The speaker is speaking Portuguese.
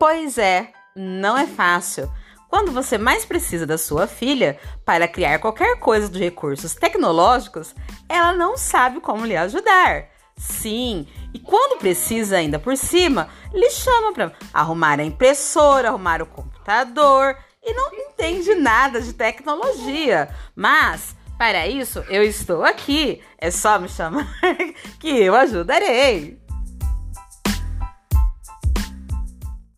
Pois é, não é fácil. Quando você mais precisa da sua filha para criar qualquer coisa de recursos tecnológicos, ela não sabe como lhe ajudar. Sim, e quando precisa ainda por cima, lhe chama para arrumar a impressora, arrumar o computador e não entende nada de tecnologia. Mas para isso eu estou aqui. É só me chamar que eu ajudarei.